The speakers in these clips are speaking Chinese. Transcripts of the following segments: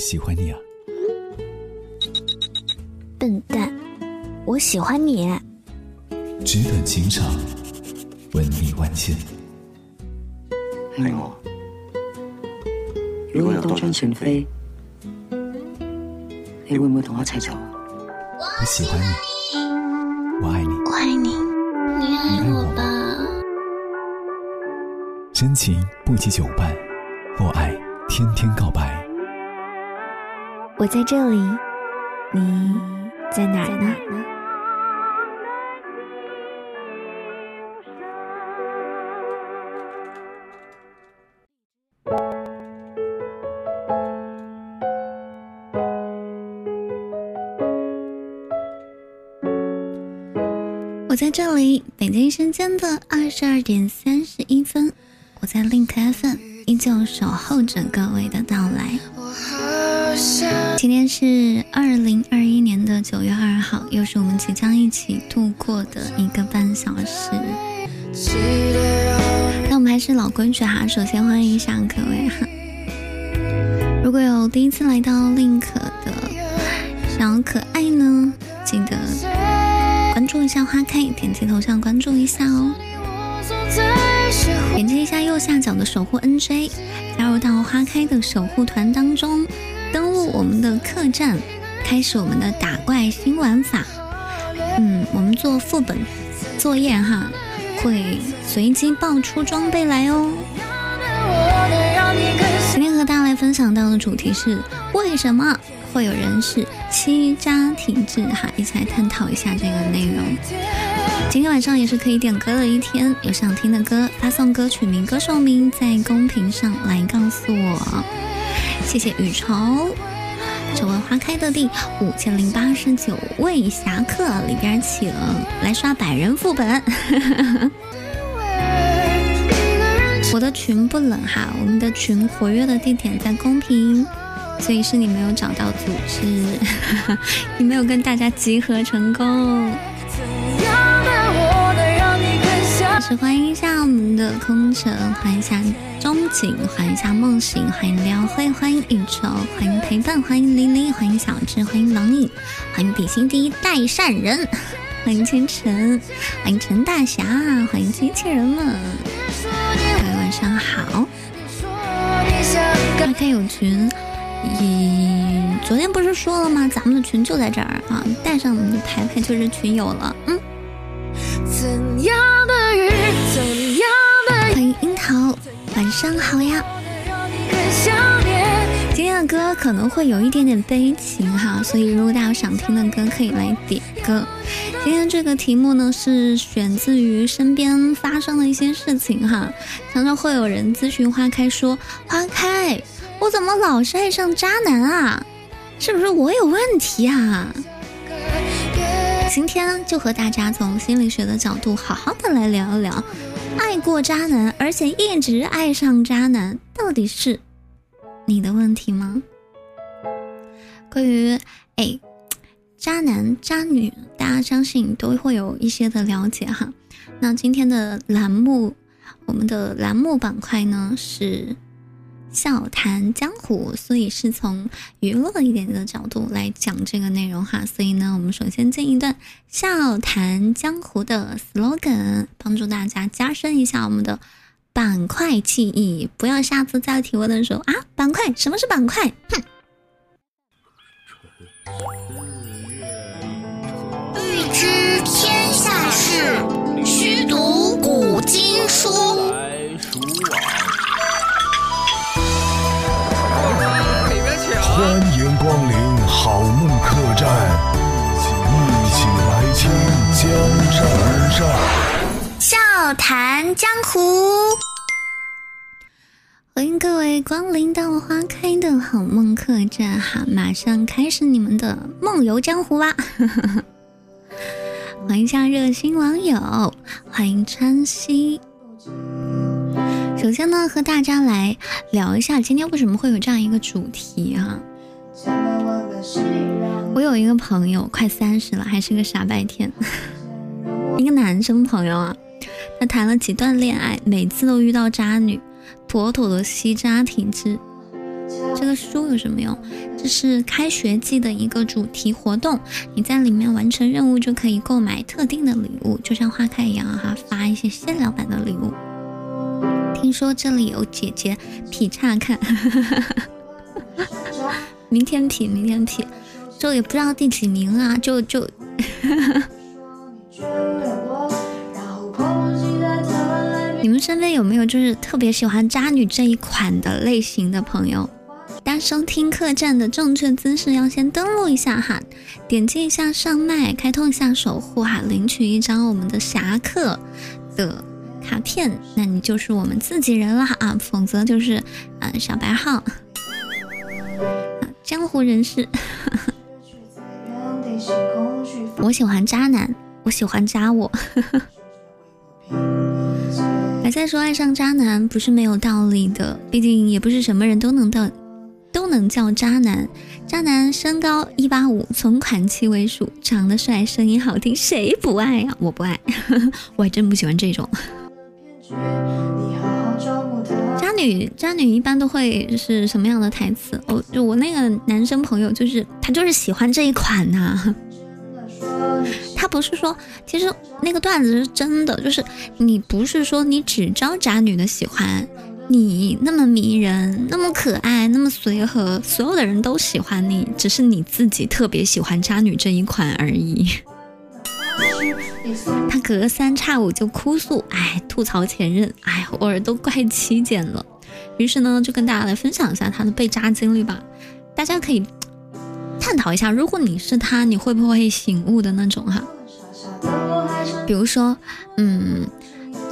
喜欢你啊。笨蛋，我喜欢你。纸短情长，文理万千。爱我。如果有多张船飞，你会唔会同我一齐走？我喜欢你，我爱你，我爱你，你爱我吧。真情不及久伴，我爱天天告白。我在这里，你在哪儿呢？我在这里，北京时间的二十二点三十一分，我在 Link FM 依旧守候着各位的到来。今天是二零二一年的九月二号，又是我们即将一起度过的一个半小时。那我们还是老规矩哈，首先欢迎一下各位哈。如果有第一次来到 Link 的小可爱呢，记得关注一下花开，点击头像关注一下哦。点击一下右下角的守护 NJ，加入到花开的守护团当中，我们的客栈，开始我们的打怪新玩法。嗯，我们做副本作业哈，会随机爆出装备来哦。今天和大家来分享到的主题是为什么会有人是欺渣体质哈，一起来探讨一下这个内容。今天晚上也是可以点歌的一天，有想听的歌，发送歌曲名、歌手名在公屏上来告诉我。谢谢雨绸，九位花开的第五千零八十九位侠客里边请来刷百人副本。我的群不冷哈，我们的群活跃的地点在公屏，所以是你没有找到组织，你没有跟大家集合成功。欢迎一下我们的空城，欢迎一下钟景，欢迎一下梦醒，欢迎廖慧，欢迎宇宙，欢迎陪伴，欢迎琳琳，欢迎小智，欢迎狼影，欢迎比心第一代善人，欢迎清晨，欢迎陈大侠，欢迎机器人们，各位晚上好。开开有群，咦，昨天不是说了吗？咱们的群就在这儿啊，带上我们的牌牌就是群友了，嗯。怎样，欢迎樱桃，晚上好呀。今天的歌可能会有一点点悲情哈，所以如果大家有想听的歌，可以来点歌。今天这个题目呢是选自于身边发生的一些事情哈，常常会有人咨询花开说：“花开，我怎么老是爱上渣男啊？是不是我有问题啊？”今天就和大家从心理学的角度好好的来聊一聊，爱过渣男，而且一直爱上渣男，到底是你的问题吗？关于哎，渣男渣女，大家相信都会有一些的了解哈。那今天的栏目，我们的栏目板块呢是。笑谈江湖，所以是从娱乐一点的角度来讲这个内容哈。所以呢，我们首先进一段笑谈江湖的 slogan，帮助大家加深一下我们的板块记忆，不要下次再提问的时候啊，板块什么是板块？哼。欲知天下事，须读古今书。好梦客栈，一起来听江山上。笑谈江湖，欢迎各位光临到花开的好梦客栈哈，马上开始你们的梦游江湖吧！欢迎一下热心网友，欢迎川西。首先呢，和大家来聊一下今天为什么会有这样一个主题啊？我有一个朋友，快三十了，还是个傻白甜。一个男生朋友啊，他谈了几段恋爱，每次都遇到渣女，妥妥的吸渣体质。这个书有什么用？这是开学季的一个主题活动，你在里面完成任务就可以购买特定的礼物，就像花开一样哈，发一些限量版的礼物。听说这里有姐姐劈叉看，明天劈，明天劈，就也不知道第几名啊，就就。你们身边有没有就是特别喜欢渣女这一款的类型的朋友？大家收听客栈的正确姿势要先登录一下哈，点击一下上麦，开通一下守护哈，领取一张我们的侠客的卡片，那你就是我们自己人了啊，否则就是嗯小白号，江湖人士。我喜欢渣男，我喜欢渣我。还在说爱上渣男不是没有道理的，毕竟也不是什么人都能到都能叫渣男。渣男身高一八五，存款七位数，长得帅，声音好听，谁不爱呀？我不爱，我还真不喜欢这种。渣女，渣女一般都会是什么样的台词？哦，就我那个男生朋友，就是他就是喜欢这一款呐。他不是说，其实那个段子是真的，就是你不是说你只招渣女的喜欢，你那么迷人，那么可爱，那么随和，所有的人都喜欢你，只是你自己特别喜欢渣女这一款而已。他隔三差五就哭诉，哎，吐槽前任，哎，我耳朵快起茧了。于是呢，就跟大家来分享一下他的被渣经历吧，大家可以。探讨一下，如果你是他，你会不会醒悟的那种哈？比如说，嗯，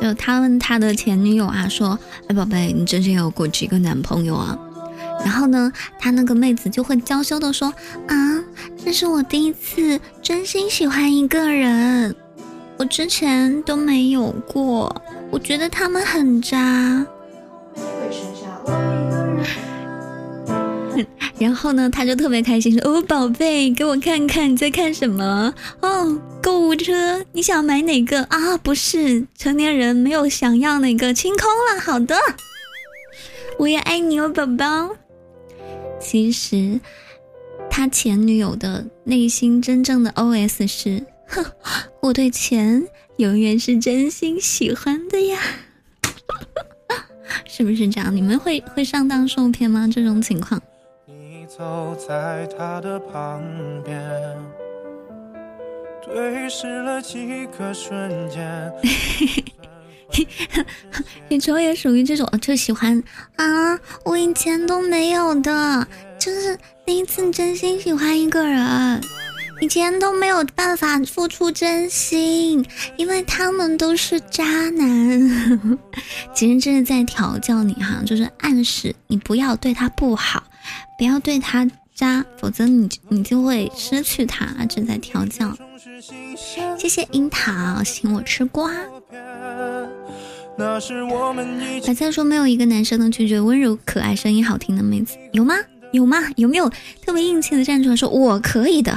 就他问他的前女友啊，说：“哎，宝贝，你之前有过几个男朋友啊？”然后呢，他那个妹子就会娇羞的说：“啊，这是我第一次真心喜欢一个人，我之前都没有过，我觉得他们很渣。” 然后呢，他就特别开心说：“哦，宝贝，给我看看你在看什么？哦，购物车，你想买哪个啊？不是，成年人没有想要哪个，清空了。好的，我也爱你哦，宝宝。其实，他前女友的内心真正的 OS 是：哼，我对钱永远是真心喜欢的呀。是不是这样？你们会会上当受骗吗？这种情况？”你走在他的旁边，对视了几个瞬间。你卓也属于这种，就喜欢啊，我以前都没有的，就是第一次真心喜欢一个人，以前都没有办法付出真心，因为他们都是渣男。其实这是在调教你哈，就是暗示你不要对他不好。不要对他渣，否则你你就会失去他。正在调教，谢谢樱桃请我吃瓜。白菜说没有一个男生能拒绝温柔可爱、声音好听的妹子，有吗？有吗？有没有特别硬气的站出来说我可以的？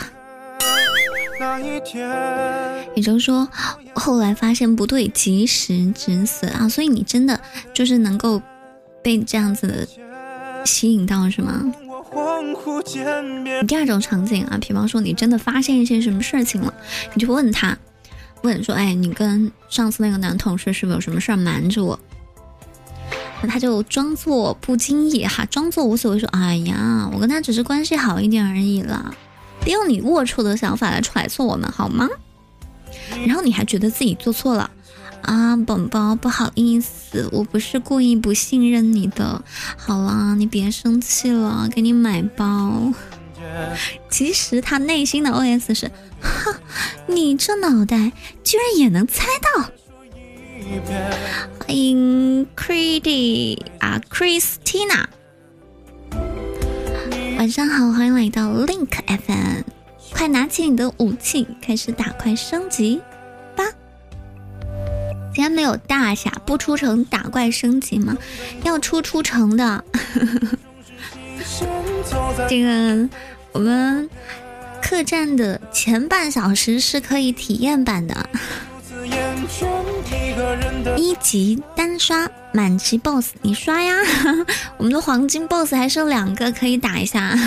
也就是说，后来发现不对，及时止损啊！所以你真的就是能够被这样子吸引到，是吗？第二种场景啊，比方说你真的发现一些什么事情了，你就问他，问说，哎，你跟上次那个男同事是不是有什么事儿瞒着我？那他就装作不经意哈，装作无所谓说，哎呀，我跟他只是关系好一点而已啦，别用你龌龊的想法来揣测我们好吗？然后你还觉得自己做错了。啊，宝宝，不好意思，我不是故意不信任你的。好了，你别生气了，给你买包。其实他内心的 OS 是：哈，你这脑袋居然也能猜到。欢迎 c r e d y 啊，Christina，晚上好，欢迎来到 Link FM，快拿起你的武器，开始打怪升级吧。今天没有大侠不出城打怪升级吗？要出出城的。这个我们客栈的前半小时是可以体验版的，一级单刷满级 BOSS，你刷呀！我们的黄金 BOSS 还剩两个，可以打一下。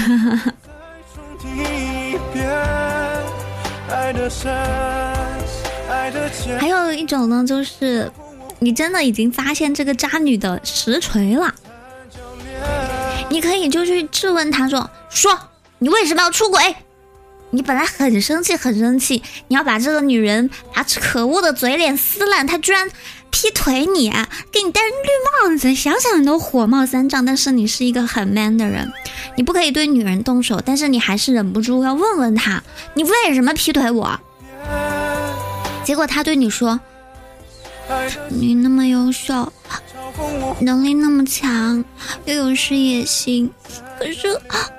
还有一种呢，就是你真的已经发现这个渣女的实锤了，你可以就去质问她说：“说你为什么要出轨？你本来很生气，很生气，你要把这个女人把可恶的嘴脸撕烂，她居然劈腿你，给你戴绿帽子，想想你都火冒三丈。但是你是一个很 man 的人，你不可以对女人动手，但是你还是忍不住要问问她，你为什么劈腿我？”结果他对你说：“你那么优秀，能力那么强，又有事业心，可是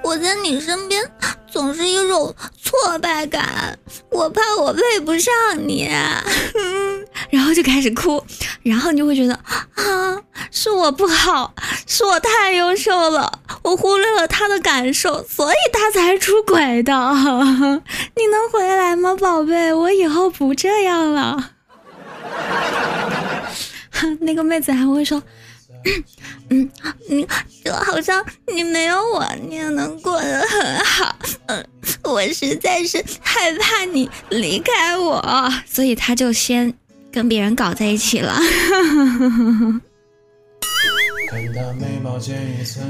我在你身边总是一种挫败感，我怕我配不上你。”然后就开始哭，然后你就会觉得啊，是我不好，是我太优秀了，我忽略了他的感受，所以他才出轨的。你能回来吗，宝贝？我以后不这样了。那个妹子还会说，嗯，你就好像你没有我，你也能过得很好。嗯，我实在是害怕你离开我，所以他就先。跟别人搞在一起了，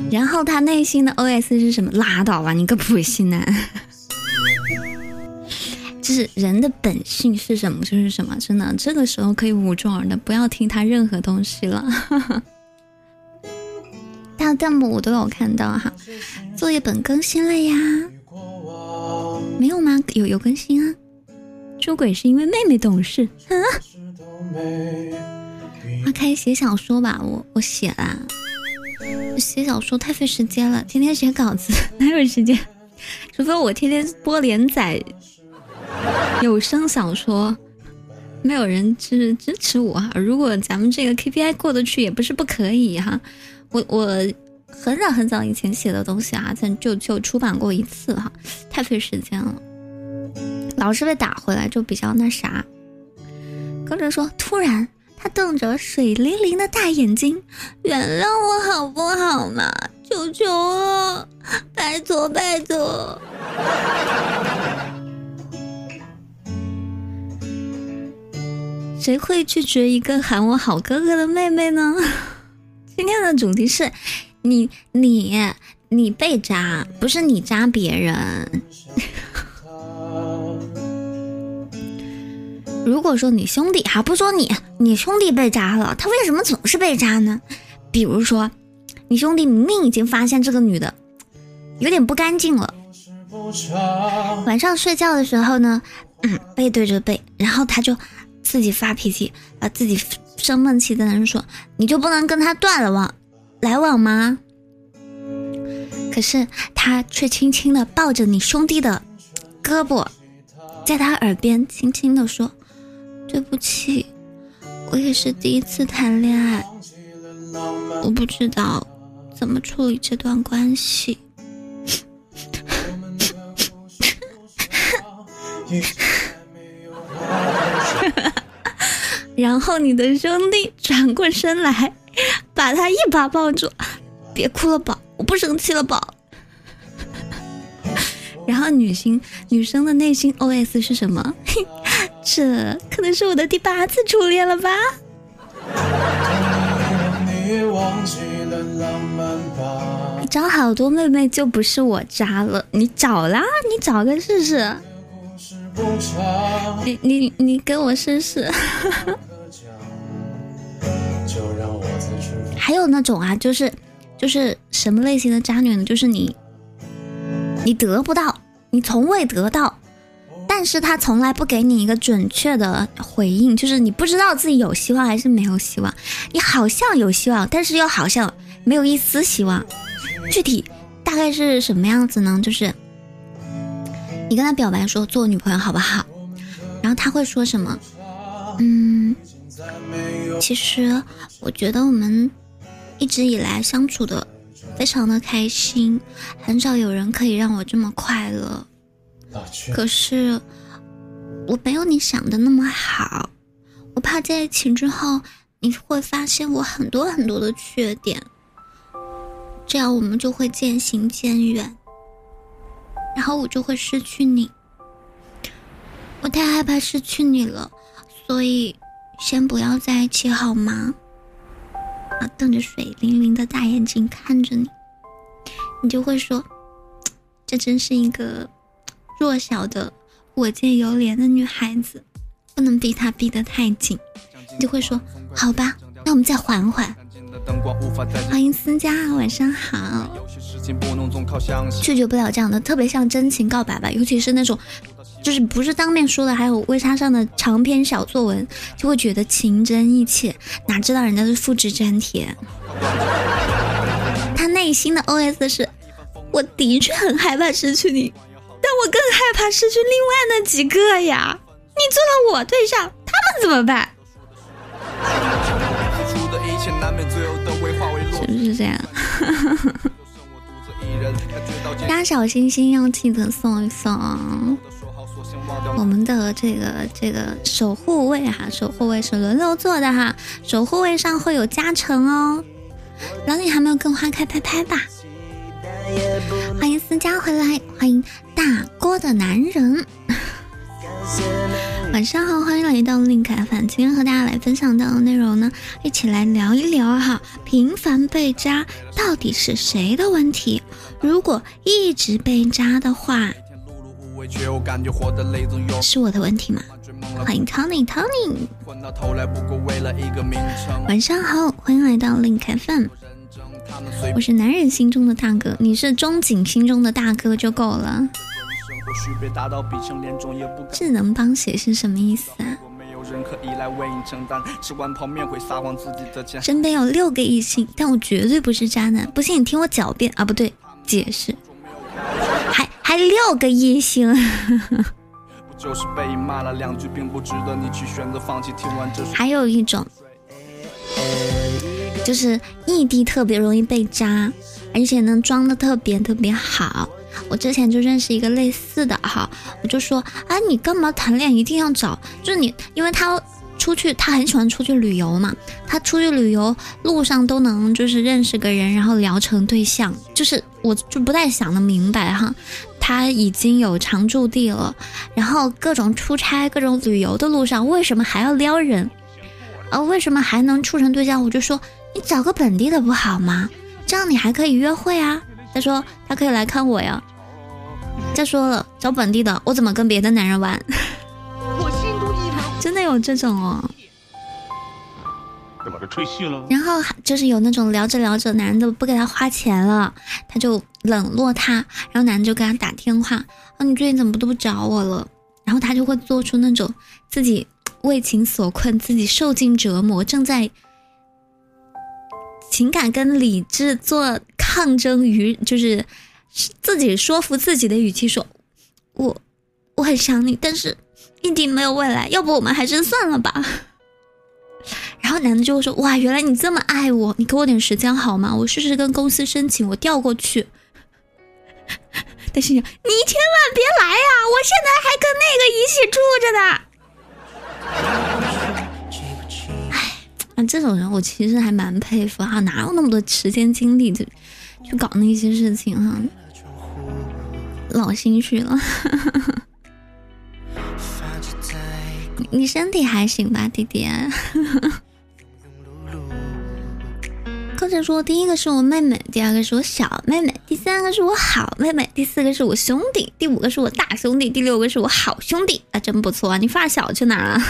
然后他内心的 OS 是什么？拉倒吧，你个普信男！就是人的本性是什么就是什么，真的，这个时候可以捂住耳朵，不要听他任何东西了。大弹幕我都有看到哈，作业本更新了呀？没有吗？有有更新啊？出轨是因为妹妹懂事？嗯。那开始写小说吧，我我写啦。写小说太费时间了，天天写稿子 哪有时间？除非我天天播连载有声小说，没有人支支持我哈。如果咱们这个 KPI 过得去，也不是不可以哈。我我很早很早以前写的东西啊，咱就就出版过一次哈，太费时间了，老是被打回来，就比较那啥。跟着说，突然他瞪着水灵灵的大眼睛，原谅我好不好嘛？求求我，拜托拜托。谁会拒绝一个喊我好哥哥的妹妹呢？今天的主题是你你你被扎，不是你扎别人。如果说你兄弟哈，不说你，你兄弟被渣了，他为什么总是被渣呢？比如说，你兄弟明明已经发现这个女的有点不干净了，晚上睡觉的时候呢，嗯，背对着背，然后他就自己发脾气，啊，自己生闷气，在那说，你就不能跟他断了往来往吗？可是他却轻轻的抱着你兄弟的胳膊，在他耳边轻轻的说。对不起，我也是第一次谈恋爱，我不知道怎么处理这段关系。然后你的兄弟转过身来，把他一把抱住，别哭了，宝，我不生气了，宝。然后女性女生的内心 OS 是什么？这可能是我的第八次初恋了吧？你找好多妹妹就不是我渣了，你找啦，你找个试试。你你你给我试试。还有那种啊，就是就是什么类型的渣女呢？就是你你得不到，你从未得到。但是他从来不给你一个准确的回应，就是你不知道自己有希望还是没有希望。你好像有希望，但是又好像没有一丝希望。具体大概是什么样子呢？就是你跟他表白说做我女朋友好不好？然后他会说什么？嗯，其实我觉得我们一直以来相处的非常的开心，很少有人可以让我这么快乐。可是我没有你想的那么好，我怕在一起之后，你会发现我很多很多的缺点，这样我们就会渐行渐远，然后我就会失去你。我太害怕失去你了，所以先不要在一起好吗？啊，瞪着水灵灵的大眼睛看着你，你就会说，这真是一个弱小的、我见犹怜的女孩子，不能逼她逼得太紧。你就会说，好吧，那我们再缓缓。欢迎思佳，晚上好。拒绝不了这样的，特别像真情告白吧，尤其是那种。就是不是当面说的，还有微差上的长篇小作文，就会觉得情真意切，哪知道人家是复制粘贴。他内心的 OS 是：我的确很害怕失去你，但我更害怕失去另外那几个呀。你做了我对象，他们怎么办？是不是这样？大家小心心要记得送一送。我们的这个这个守护位哈，守护位是轮流做的哈，守护位上会有加成哦。老李还没有跟花开拍拍吧？欢迎思佳回来，欢迎大锅的男人。晚上好，欢迎来到另开饭。今天和大家来分享到的内容呢，一起来聊一聊哈，频繁被扎到底是谁的问题？如果一直被扎的话。是我的问题吗？欢迎 Tony Tony，晚上好，欢迎来到另开饭。我是男人心中的大哥，你是中景心中的大哥就够了。智能帮写是什么意思啊？身边有六个异性，但我绝对不是渣男，不信你听我狡辩啊，不对，解释。还还六个异性，还有一种，就是异地特别容易被渣，而且呢装的特别特别好。我之前就认识一个类似的哈，我就说啊，你干嘛谈恋爱一定要找，就是你，因为他。出去，他很喜欢出去旅游嘛。他出去旅游路上都能就是认识个人，然后聊成对象。就是我就不太想的明白哈，他已经有常住地了，然后各种出差、各种旅游的路上，为什么还要撩人？呃，为什么还能处成对象？我就说你找个本地的不好吗？这样你还可以约会啊。他说他可以来看我呀。再说了，找本地的，我怎么跟别的男人玩？真的有这种哦，把吹嘘了。然后就是有那种聊着聊着，男的不给他花钱了，他就冷落他。然后男的就给他打电话，啊，你最近怎么都不找我了？然后他就会做出那种自己为情所困，自己受尽折磨，正在情感跟理智做抗争于，就是自己说服自己的语气说：“我我很想你，但是。”一定没有未来，要不我们还是算了吧。然后男的就会说：“哇，原来你这么爱我，你给我点时间好吗？我试试跟公司申请，我调过去。”但是你千万别来呀！我现在还跟那个一起住着呢。哎，啊，这种人我其实还蛮佩服哈，哪有那么多时间精力去去搞那些事情哈，老心虚了。你身体还行吧，弟弟？课程说，第一个是我妹妹，第二个是我小妹妹，第三个是我好妹妹，第四个是我兄弟，第五个是我大兄弟，第六个是我好兄弟。啊，真不错啊！你发小去哪了？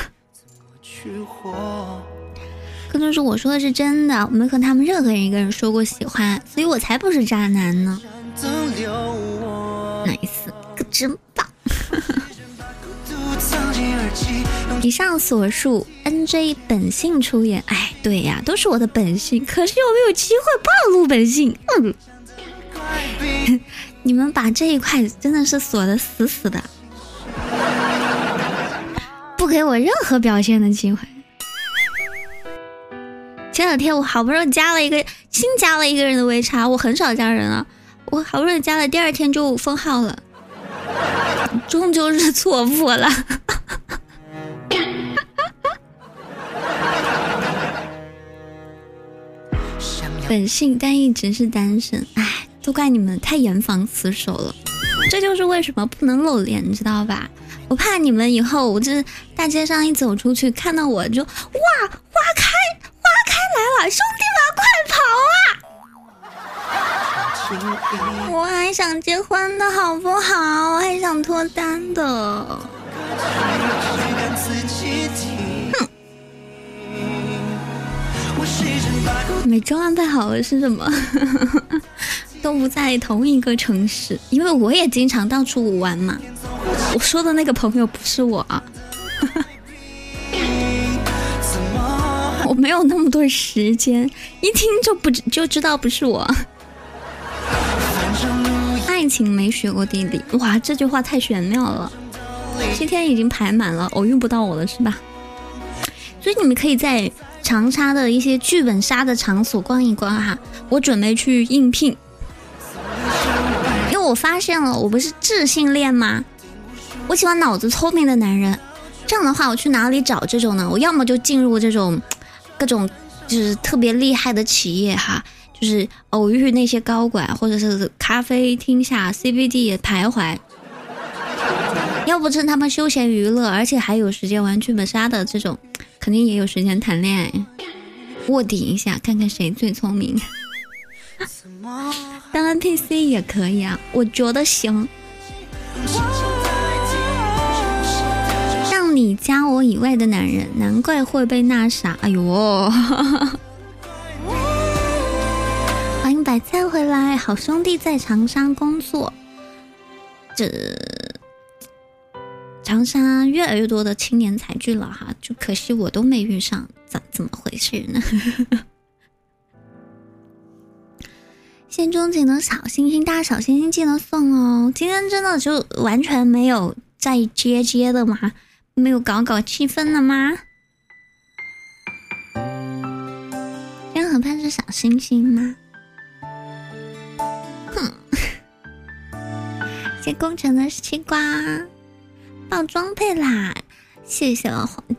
课程说，我说的是真的，我没和他们任何人一个人说过喜欢，所以我才不是渣男呢。Nice，可真棒。以上所述，NJ 本性出演。哎，对呀，都是我的本性，可是又没有机会暴露本性。嗯，你们把这一块真的是锁的死死的，不给我任何表现的机会。前两天我好不容易加了一个新加了一个人的微差，我很少加人啊，我好不容易加了，第二天就封号了，终究是错付了。本性但一直是单身，唉，都怪你们太严防死守了。这就是为什么不能露脸，你知道吧？我怕你们以后我这大街上一走出去，看到我就哇，花开花开来了，兄弟们快跑啊！我还想结婚的好不好？我还想脱单的。每周安排好了是什么？都不在同一个城市，因为我也经常到处玩嘛。我说的那个朋友不是我，我没有那么多时间，一听就不就知道不是我。爱情没学过地理，哇，这句话太玄妙了。今天已经排满了，偶遇不到我了是吧？所以你们可以在长沙的一些剧本杀的场所逛一逛哈。我准备去应聘，因为我发现了，我不是智性恋吗？我喜欢脑子聪明的男人。这样的话，我去哪里找这种呢？我要么就进入这种各种就是特别厉害的企业哈，就是偶遇那些高管，或者是咖啡厅下 CBD 徘徊。要不趁他们休闲娱乐，而且还有时间玩剧本杀的这种，肯定也有时间谈恋爱，卧底一下，看看谁最聪明。当 NPC 也可以啊，我觉得行。让你加我以外的男人，难怪会被那啥。哎呦！欢迎白菜回来，好兄弟在长沙工作。这。长沙越来越多的青年才俊了哈，就可惜我都没遇上，怎怎么回事呢？谢钟景的小星星，大小星星记得送哦。今天真的就完全没有在接接的吗？没有搞搞气氛的吗？今天很盼是小星星吗？哼！谢工程的西瓜。爆装配啦！谢谢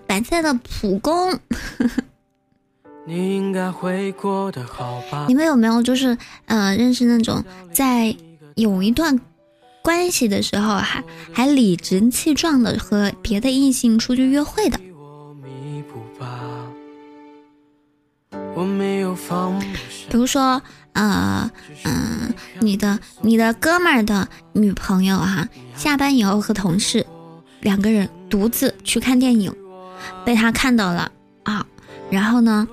白菜的普攻。你们有没有就是呃认识那种在有一段关系的时候还还理直气壮的和别的异性出去约会的？比如说呃嗯，你的你的哥们儿的女朋友哈，下班以后和同事。两个人独自去看电影，被他看到了啊，然后呢，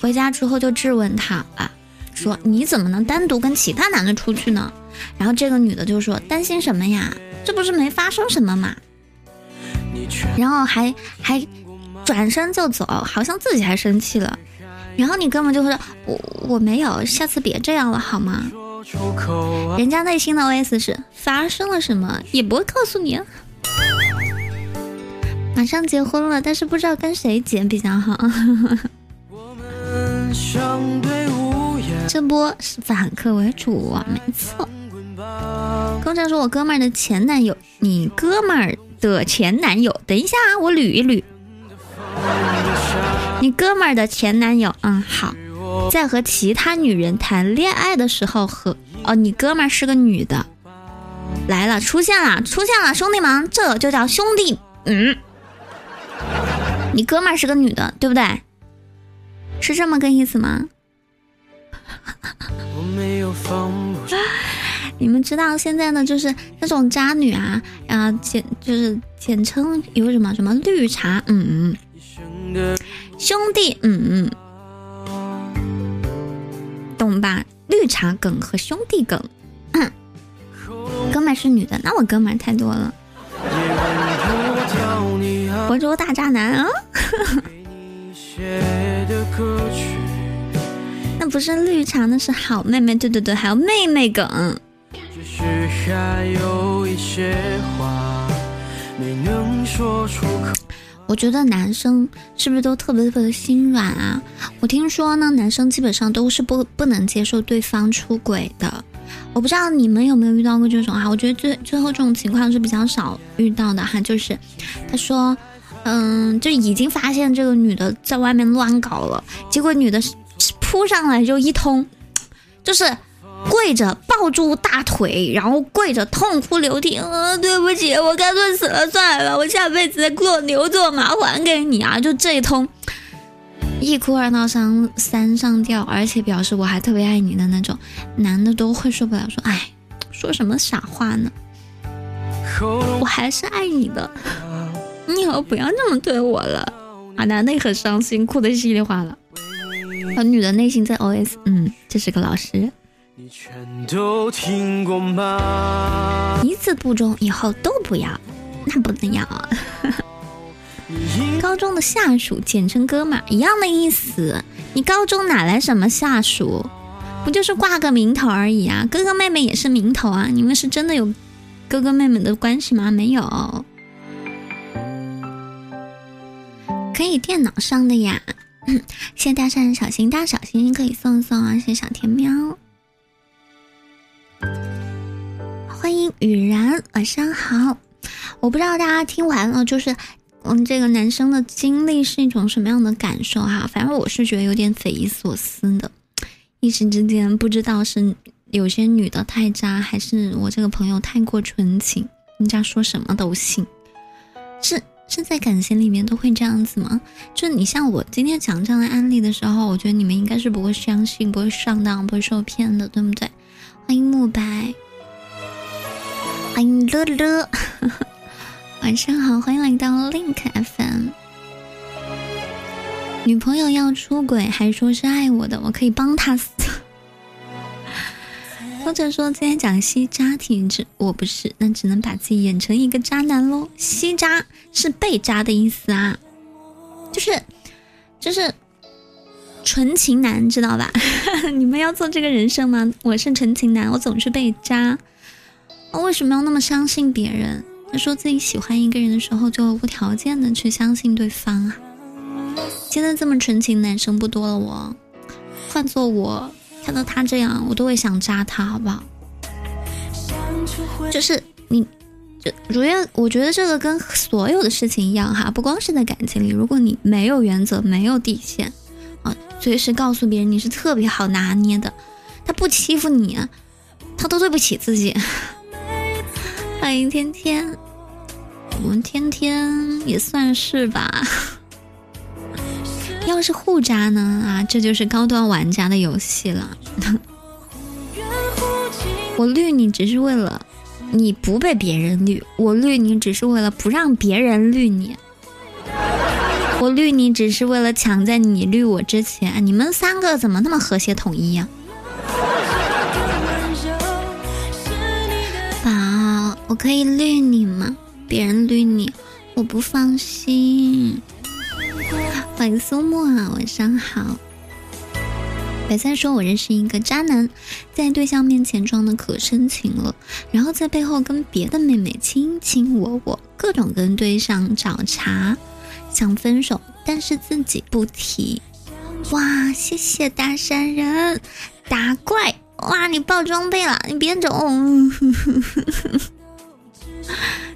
回家之后就质问他啊，说你怎么能单独跟其他男的出去呢？然后这个女的就说担心什么呀？这不是没发生什么吗？然后还还转身就走，好像自己还生气了。然后你哥们就会说我我没有，下次别这样了好吗？人家内心的 OS 是发生了什么也不会告诉你。马上结婚了，但是不知道跟谁结比较好。这波是反客为主啊，没错。工程说：“我哥们儿的前男友，你哥们儿的前男友，等一下啊，我捋一捋。你哥们儿的前男友，嗯，好，在和其他女人谈恋爱的时候和哦，你哥们儿是个女的，来了，出现了，出现了，兄弟们，这就叫兄弟，嗯。”你哥们儿是个女的，对不对？是这么个意思吗？你们知道现在呢，就是那种渣女啊，啊简就是简称有什么什么绿茶，嗯嗯，兄弟，嗯嗯，懂吧？绿茶梗和兄弟梗，哥们是女的，那我哥们太多了。活捉大渣男啊！那不是绿茶，那是好妹妹。对对对，还有妹妹梗。我觉得男生是不是都特别特别的心软啊？我听说呢，男生基本上都是不不能接受对方出轨的。我不知道你们有没有遇到过这种哈？我觉得最最后这种情况是比较少遇到的哈。就是他说。嗯，就已经发现这个女的在外面乱搞了，结果女的扑扑上来就一通，就是跪着抱住大腿，然后跪着痛哭流涕。呃，对不起，我干脆死了算了，我下辈子做牛做马还给你啊！就这一通，一哭二闹三三上吊，而且表示我还特别爱你的那种，男的都会受不了，说哎，说什么傻话呢？我还是爱你的，你以后不要这么对我了。啊，男的也很伤心，哭得稀里哗啦。而女的内心在 OS：嗯，这是个老师实。一次不中，以后都不要，那不能要。高中的下属简称哥们，一样的意思。你高中哪来什么下属？不就是挂个名头而已啊？哥哥妹妹也是名头啊。你们是真的有哥哥妹妹的关系吗？没有。可以电脑上的呀。谢谢大山小心大小心心可以送送啊！谢谢小甜喵，欢迎雨然，晚上好。我不知道大家听完了，就是嗯，这个男生的经历是一种什么样的感受哈？反正我是觉得有点匪夷所思的，一时之间不知道是有些女的太渣，还是我这个朋友太过纯情，人家说什么都信，是。是在感情里面都会这样子吗？就你像我今天讲这样的案例的时候，我觉得你们应该是不会相信、不会上当、不会受骗的，对不对？欢迎慕白，欢迎乐乐，晚上好，欢迎来到 Link FM。女朋友要出轨，还说是爱我的，我可以帮他死。或者说今天讲吸渣体质，我不是，那只能把自己演成一个渣男喽。吸渣是被渣的意思啊，就是就是纯情男，知道吧？你们要做这个人设吗？我是纯情男，我总是被渣，我为什么要那么相信别人？他说自己喜欢一个人的时候，就无条件的去相信对方啊。现在这么纯情男生不多了，我换做我。看到他这样，我都会想扎他，好不好？就是你，就如愿，我觉得这个跟所有的事情一样哈，不光是在感情里，如果你没有原则、没有底线，随时告诉别人你是特别好拿捏的，他不欺负你，他都对不起自己。欢迎天天，我们天天也算是吧。要是互渣呢？啊，这就是高端玩家的游戏了。我绿你只是为了你不被别人绿，我绿你只是为了不让别人绿你。我绿你只是为了抢在你绿我之前。你们三个怎么那么和谐统一呀？宝，我可以绿你吗？别人绿你，我不放心。欢迎苏沫啊，晚上好。白菜说：“我认识一个渣男，在对象面前装的可深情了，然后在背后跟别的妹妹卿卿我我，各种跟对象找茬，想分手，但是自己不提。哇，谢谢大山人打怪！哇，你爆装备了，你别走，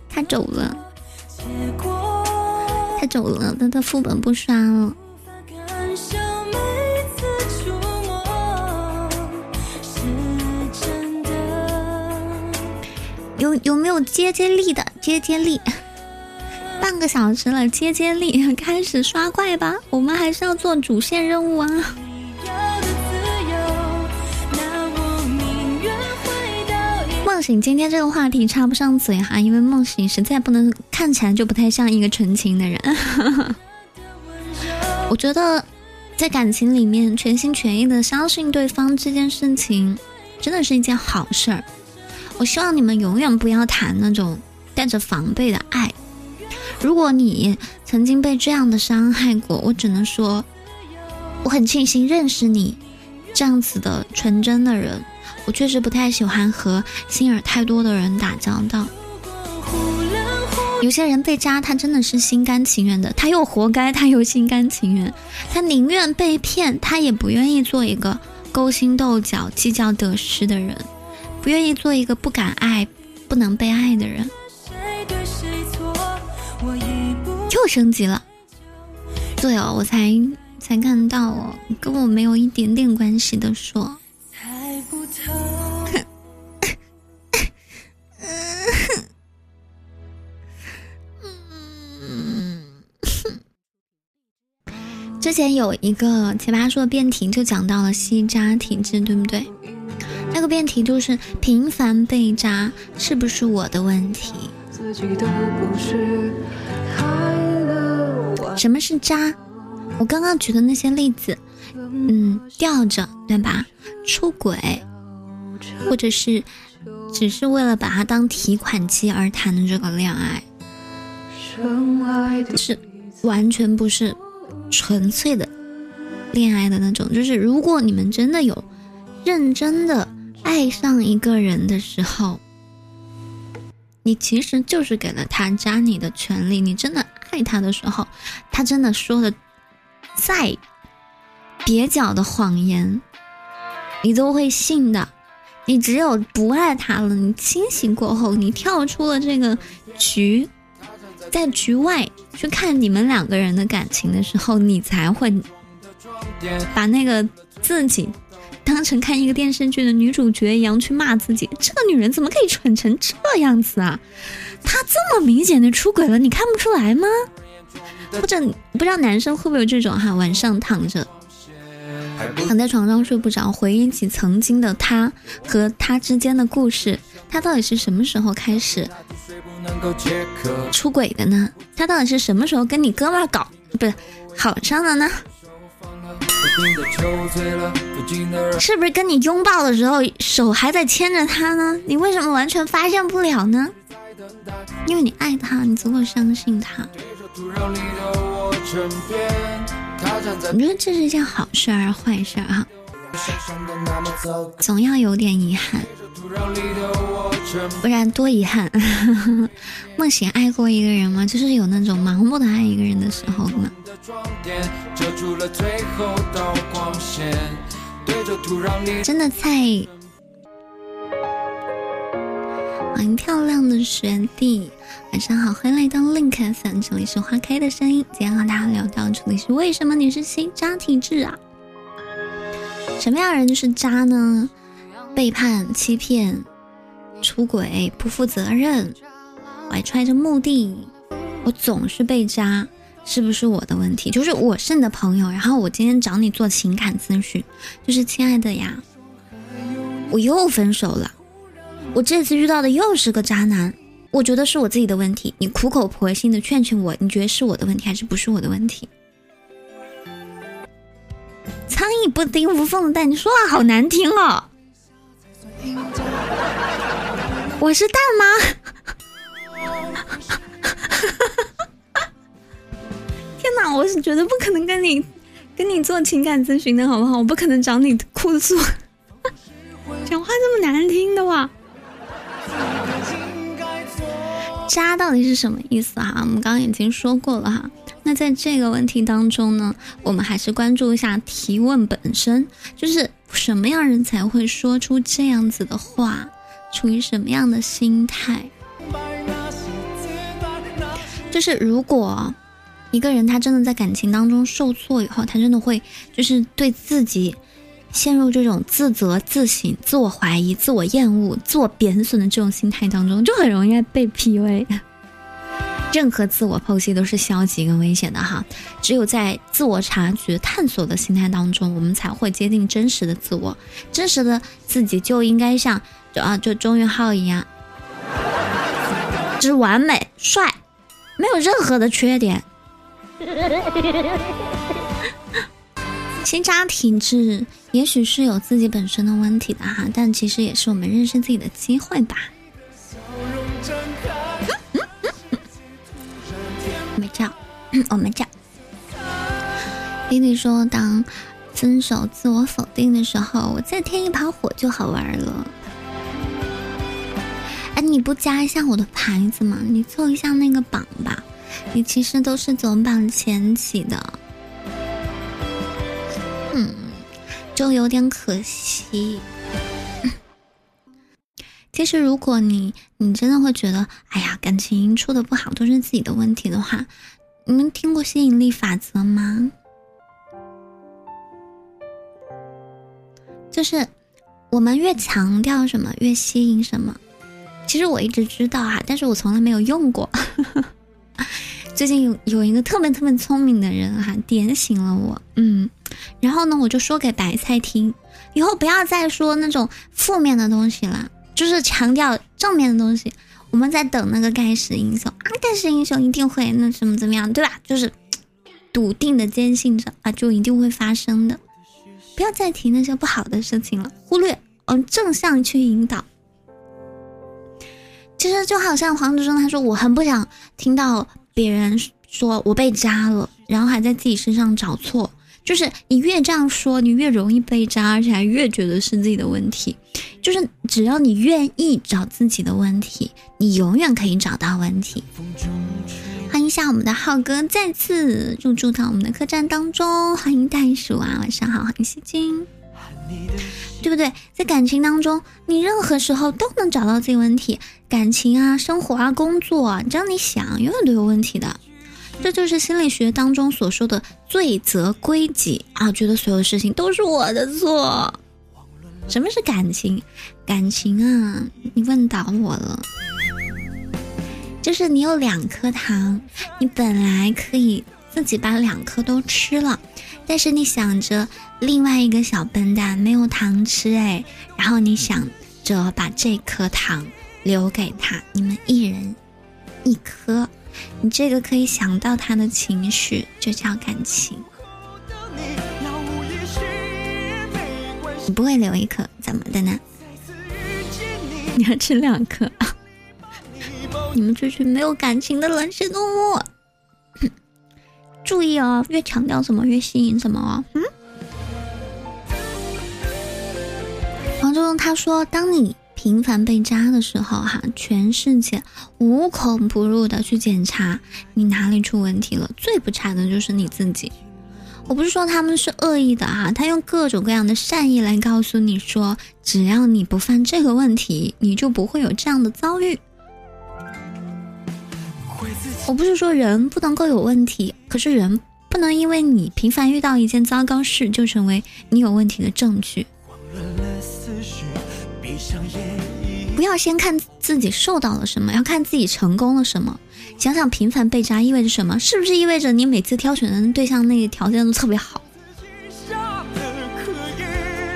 他走了。”他走了，他的副本不刷了。有有没有接接力的？接接力，半个小时了，接接力，开始刷怪吧。我们还是要做主线任务啊。梦醒，今天这个话题插不上嘴哈，因为梦醒实在不能看起来就不太像一个纯情的人。我觉得在感情里面全心全意的相信对方这件事情，真的是一件好事儿。我希望你们永远不要谈那种带着防备的爱。如果你曾经被这样的伤害过，我只能说，我很庆幸认识你这样子的纯真的人。我确实不太喜欢和心眼太多的人打交道。有些人被渣，他真的是心甘情愿的，他又活该，他又心甘情愿，他宁愿被骗，他也不愿意做一个勾心斗角、计较得失的人，不愿意做一个不敢爱、不能被爱的人。又升级了，对哦，我才才看到哦，跟我没有一点点关系的说。之前有一个奇葩说的辩题就讲到了吸渣体质，对不对？那个辩题就是频繁被渣是不是我的问题？什么是渣？我刚刚举的那些例子，嗯，吊着对吧？出轨，或者是只是为了把它当提款机而谈的这个恋爱，是完全不是纯粹的恋爱的那种。就是如果你们真的有认真的爱上一个人的时候，你其实就是给了他渣你的权利。你真的爱他的时候，他真的说的再蹩脚的谎言，你都会信的。你只有不爱他了，你清醒过后，你跳出了这个局，在局外去看你们两个人的感情的时候，你才会把那个自己。当成看一个电视剧的女主角一样去骂自己，这个女人怎么可以蠢成这样子啊？她这么明显的出轨了，你看不出来吗？或者不知道男生会不会有这种哈，晚上躺着躺在床上睡不着，回忆起曾经的他和他之间的故事，他到底是什么时候开始出轨的呢？他到底是什么时候跟你哥们搞不是好上了呢？是不是跟你拥抱的时候手还在牵着他呢？你为什么完全发现不了呢？因为你爱他，你足够相信他。你觉得这是一件好事还是坏事啊？总要有点遗憾，不然多遗憾。梦醒爱过一个人吗？就是有那种盲目的爱一个人的时候吗？真的菜，欢迎漂亮的学弟，晚上好，欢迎来到 Link 粉，这里是花开的声音。今天和大家聊到，这里是为什么你是新渣体质啊？什么样人就是渣呢？背叛、欺骗、出轨、不负责任、怀揣着目的，我总是被渣。是不是我的问题？就是我是你的朋友，然后我今天找你做情感咨询，就是亲爱的呀，我又分手了，我这次遇到的又是个渣男，我觉得是我自己的问题，你苦口婆心的劝劝我，你觉得是我的问题还是不是我的问题？苍蝇不叮无缝的蛋，你说话好难听哦，我是蛋吗？天哪，我是绝对不可能跟你跟你做情感咨询的，好不好？我不可能找你哭诉，讲话这么难听的话。渣到底是什么意思哈？我们刚刚已经说过了哈。那在这个问题当中呢，我们还是关注一下提问本身，就是什么样人才会说出这样子的话，处于什么样的心态？就是如果。一个人他真的在感情当中受挫以后，他真的会就是对自己陷入这种自责、自省、自我怀疑、自我厌恶、自我贬损的这种心态当中，就很容易被 PUA。任何自我剖析都是消极跟危险的哈，只有在自我察觉、探索的心态当中，我们才会接近真实的自我。真实的自己就应该像就啊，就钟岳浩一样，就是完美、帅，没有任何的缺点。心渣体质也许是有自己本身的问题的哈，但其实也是我们认识自己的机会吧。笑容我没叫。弟弟说，当分手、自我否定的时候，我再添一把火就好玩了。哎，你不加一下我的牌子吗？你凑一下那个榜吧。你其实都是总榜前几的，嗯，就有点可惜。其实，如果你你真的会觉得，哎呀，感情处的不好都是自己的问题的话，你们听过吸引力法则吗？就是我们越强调什么，越吸引什么。其实我一直知道哈，但是我从来没有用过。最近有有一个特别特别聪明的人哈，点醒了我。嗯，然后呢，我就说给白菜听，以后不要再说那种负面的东西了，就是强调正面的东西。我们在等那个盖世英雄啊，盖世英雄一定会那什么怎么样，对吧？就是笃定的坚信着啊，就一定会发生的。不要再提那些不好的事情了，忽略，嗯，正向去引导。其实就好像黄子忠他说，我很不想听到别人说我被渣了，然后还在自己身上找错。就是你越这样说，你越容易被渣，而且还越觉得是自己的问题。就是只要你愿意找自己的问题，你永远可以找到问题。欢迎一下我们的浩哥再次入驻到我们的客栈当中，欢迎袋鼠啊，晚上好，欢迎西京，对不对？在感情当中，你任何时候都能找到自己问题，感情啊、生活啊、工作啊，只要你想，永远都有问题的。这就是心理学当中所说的罪责归己啊，觉得所有事情都是我的错。什么是感情？感情啊，你问倒我了。就是你有两颗糖，你本来可以自己把两颗都吃了，但是你想着另外一个小笨蛋没有糖吃，哎，然后你想着把这颗糖留给他，你们一人一颗。你这个可以想到他的情绪，就叫感情。你不会留一颗，怎么的呢？你要吃两颗。你们这群没有感情的冷血动物，注意哦，越强调什么越吸引什么哦。嗯。黄忠他说，当你。频繁被扎的时候，哈，全世界无孔不入的去检查你哪里出问题了，最不差的就是你自己。我不是说他们是恶意的哈，他用各种各样的善意来告诉你说，只要你不犯这个问题，你就不会有这样的遭遇。我不是说人不能够有问题，可是人不能因为你频繁遇到一件糟糕事，就成为你有问题的证据。要先看自己受到了什么，要看自己成功了什么。想想频繁被扎意味着什么？是不是意味着你每次挑选的对象那个条件都特别好？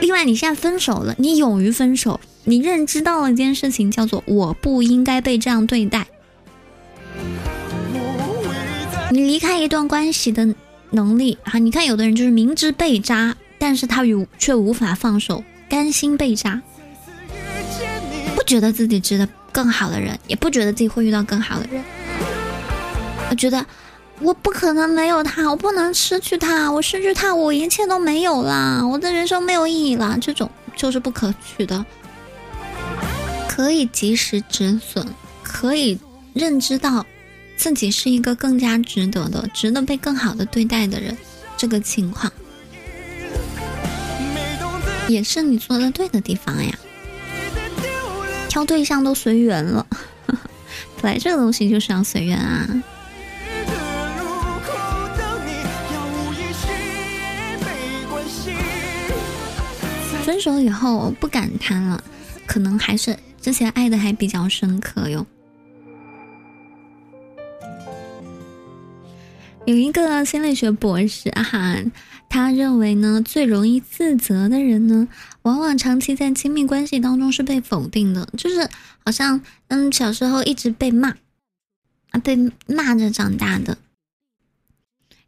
另外，你现在分手了，你勇于分手，你认知到了一件事情，叫做我不应该被这样对待。你离开一段关系的能力啊，你看有的人就是明知被扎，但是他与却无法放手，甘心被扎。觉得自己值得更好的人，也不觉得自己会遇到更好的人。我觉得我不可能没有他，我不能失去他，我失去他，我一切都没有啦，我的人生没有意义了。这种就是不可取的。可以及时止损，可以认知到自己是一个更加值得的、值得被更好的对待的人。这个情况也是你做的对的地方呀。挑对象都随缘了，本来这个东西就是要随缘啊。分手以后不敢谈了，可能还是之前爱的还比较深刻哟。有一个心理学博士哈。他认为呢，最容易自责的人呢，往往长期在亲密关系当中是被否定的，就是好像嗯小时候一直被骂啊，被骂着长大的，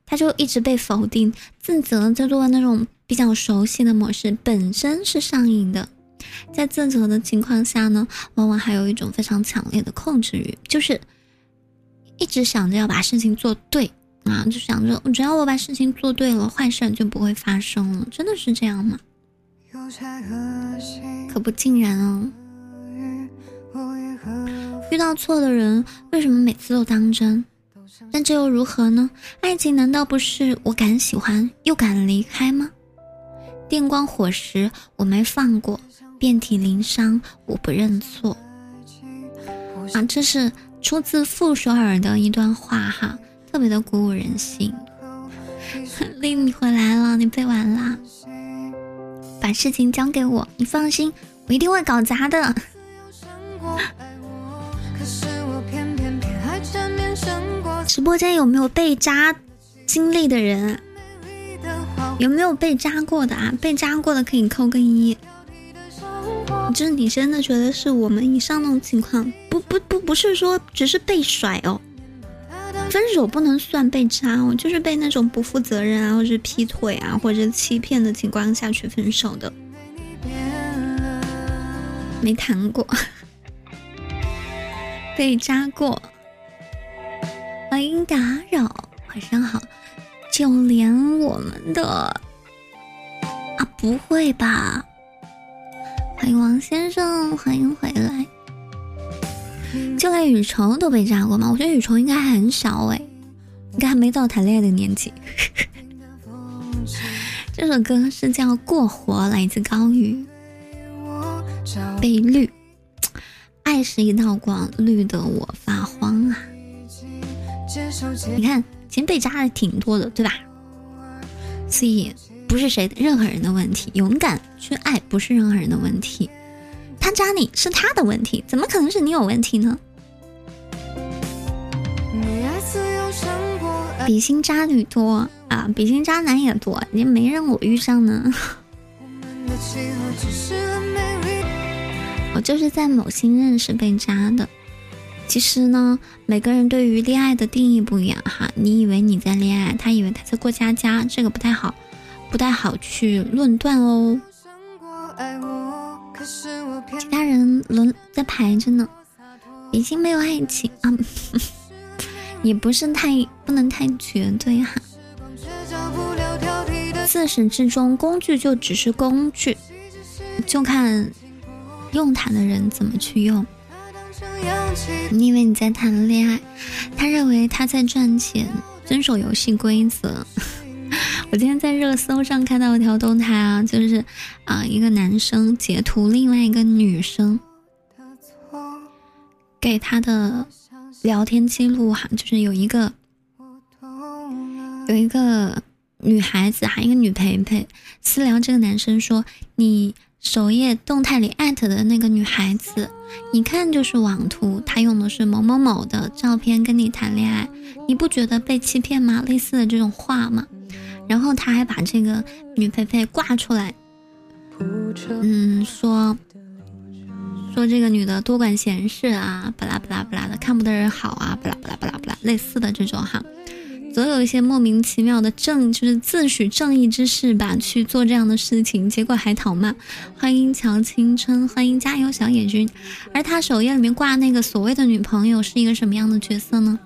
他就一直被否定，自责叫做那种比较熟悉的模式，本身是上瘾的，在自责的情况下呢，往往还有一种非常强烈的控制欲，就是一直想着要把事情做对。啊，就想着只要我把事情做对了，坏事就不会发生了。真的是这样吗？可不尽然哦。遇到错的人，为什么每次都当真？但这又如何呢？爱情难道不是我敢喜欢又敢离开吗？电光火石，我没放过；遍体鳞伤，我不认错。啊，这是出自傅首尔的一段话哈。特别的鼓舞人心，丽你回来了，你背完啦。把事情交给我，你放心，我一定会搞砸的。直播间有没有被扎经历的人？有没有被扎过的啊？被扎过的可以扣个一。就是你真的觉得是我们以上那种情况？不不不，不是说只是被甩哦。分手不能算被渣哦，就是被那种不负责任啊，或者劈腿啊，或者欺骗的情况下去分手的。没谈过，被扎过。欢迎打扰，晚上好。就连我们的啊，不会吧？欢迎王先生，欢迎回来。就连雨虫都被扎过吗？我觉得雨虫应该很小哎，应该还没到谈恋爱的年纪。这首歌是叫《过火》，来自高宇。被绿，爱是一道光，绿的我发慌啊！你看，其实被扎的挺多的，对吧？所以不是谁任何人的问题，勇敢去爱不是任何人的问题。他扎你是他的问题，怎么可能是你有问题呢？比心渣女多啊，比心渣男也多，你没让我遇上呢。我就是在某星认识被渣的。其实呢，每个人对于恋爱的定义不一样哈。你以为你在恋爱，他以为他在过家家，这个不太好，不太好去论断哦。人轮在排着呢，已经没有爱情啊，也不是太不能太绝对哈。自始至终，工具就只是工具，就看用它的人怎么去用。你以为你在谈恋爱，他认为他在赚钱，遵守游戏规则。我今天在热搜上看到一条动态啊，就是啊，一个男生截图另外一个女生给他的聊天记录哈，就是有一个有一个女孩子哈，一个女陪陪私聊这个男生说，你首页动态里艾特的那个女孩子，一看就是网图，她用的是某某某的照片跟你谈恋爱，你不觉得被欺骗吗？类似的这种话吗？然后他还把这个女陪陪挂出来，嗯，说说这个女的多管闲事啊，巴拉巴拉巴拉的，看不得人好啊，巴拉巴拉巴拉巴拉，类似的这种哈，总有一些莫名其妙的正，就是自诩正义之士吧，去做这样的事情，结果还讨骂。欢迎乔青春，欢迎加油小野君。而他首页里面挂那个所谓的女朋友是一个什么样的角色呢？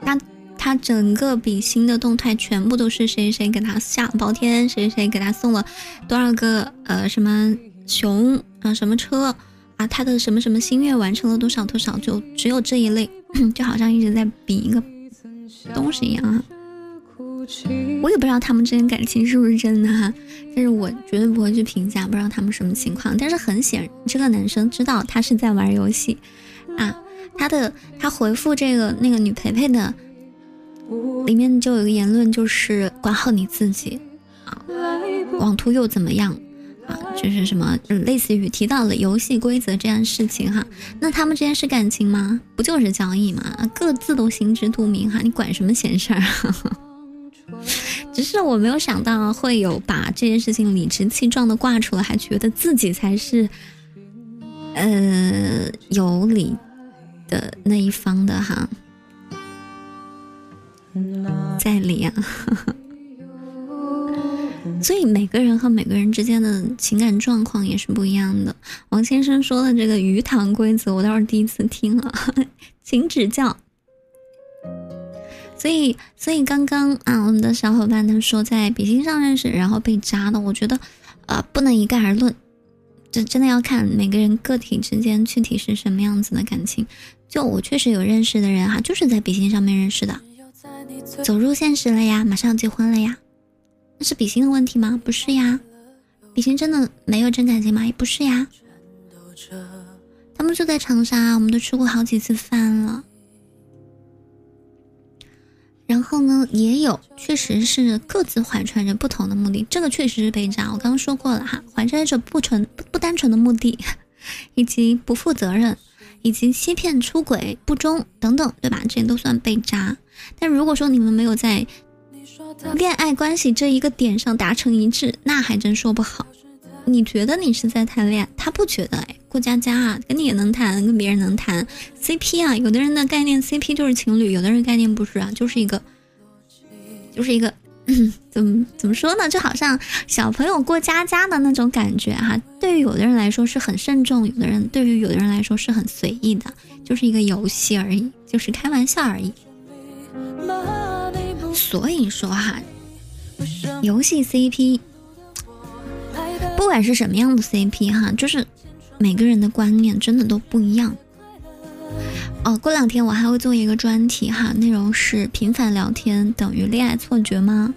他。他整个比心的动态全部都是谁谁给他下包天，谁谁给他送了多少个呃什么熊啊什么车啊，他的什么什么心愿完成了多少多少，就只有这一类，就好像一直在比一个东西一样啊。我也不知道他们之间感情是不是真的哈，但是我绝对不会去评价，不知道他们什么情况。但是很显，这个男生知道他是在玩游戏啊，他的他回复这个那个女陪陪的。里面就有一个言论，就是管好你自己啊，网图又怎么样啊？就是什么类似于提到了游戏规则这样事情哈。那他们之间是感情吗？不就是交易吗？各自都心知肚明哈，你管什么闲事儿？只是我没有想到会有把这件事情理直气壮的挂出来，还觉得自己才是呃有理的那一方的哈。在理啊，所以每个人和每个人之间的情感状况也是不一样的。王先生说的这个鱼塘规则，我倒是第一次听啊，请指教。所以，所以刚刚啊，我们的小伙伴他说在比心上认识，然后被扎的，我觉得呃不能一概而论，这真的要看每个人个体之间具体是什么样子的感情。就我确实有认识的人哈，就是在比心上面认识的。走入现实了呀，马上要结婚了呀，那是比心的问题吗？不是呀，比心真的没有真感情吗？也不是呀，他们就在长沙，我们都吃过好几次饭了。然后。呢，也有确实是各自怀揣着不同的目的，这个确实是被渣。我刚刚说过了哈，怀揣着不纯不不单纯的目的，以及不负责任，以及欺骗、出轨、不忠等等，对吧？这些都算被渣。但如果说你们没有在恋爱关系这一个点上达成一致，那还真说不好。你觉得你是在谈恋爱，他不觉得哎。过家家啊，跟你也能谈，跟别人能谈 CP 啊。有的人的概念 CP 就是情侣，有的人概念不是啊，就是一个，就是一个，怎么怎么说呢？就好像小朋友过家家的那种感觉哈。对于有的人来说是很慎重，有的人对于有的人来说是很随意的，就是一个游戏而已，就是开玩笑而已。所以说哈，游戏 CP，不管是什么样的 CP 哈，就是。每个人的观念真的都不一样。哦，过两天我还会做一个专题哈，内容是频繁聊天等于恋爱错觉吗？